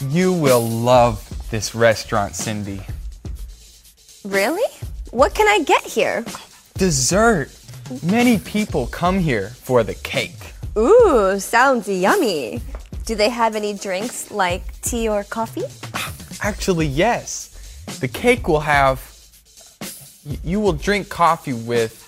You will love this restaurant, Cindy. Really? What can I get here? Dessert. Many people come here for the cake. Ooh, sounds yummy. Do they have any drinks like tea or coffee? Actually, yes. The cake will have. You will drink coffee with.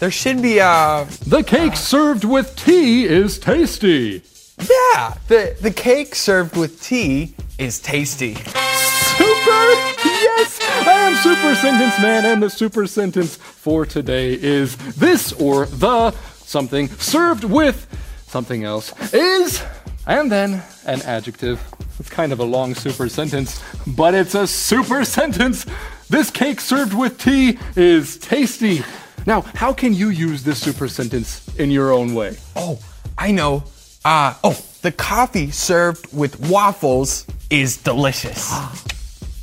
There should be a. The cake served with tea is tasty. Yeah, the, the cake served with tea is tasty. Super! Yes! I am Super Sentence Man, and the super sentence for today is this or the something served with something else is, and then an adjective. It's kind of a long super sentence, but it's a super sentence. This cake served with tea is tasty. Now, how can you use this super sentence in your own way? Oh, I know. Uh, oh, the coffee served with waffles is delicious.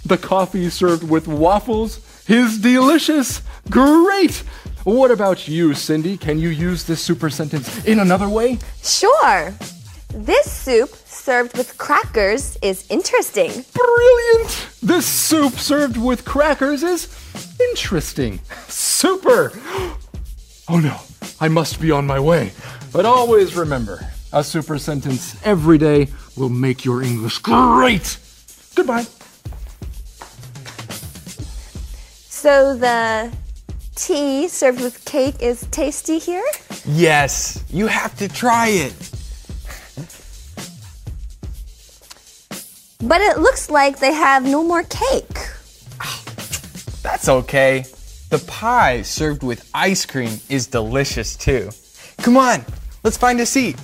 The coffee served with waffles is delicious. Great! What about you, Cindy? Can you use this super sentence in another way? Sure. This soup served with crackers is interesting. Brilliant! This soup served with crackers is interesting. Super! Oh no, I must be on my way. But always remember a super sentence every day will make your English great. Goodbye. So the tea served with cake is tasty here? Yes, you have to try it. But it looks like they have no more cake. Ah, that's okay. The pie served with ice cream is delicious too. Come on, let's find a seat.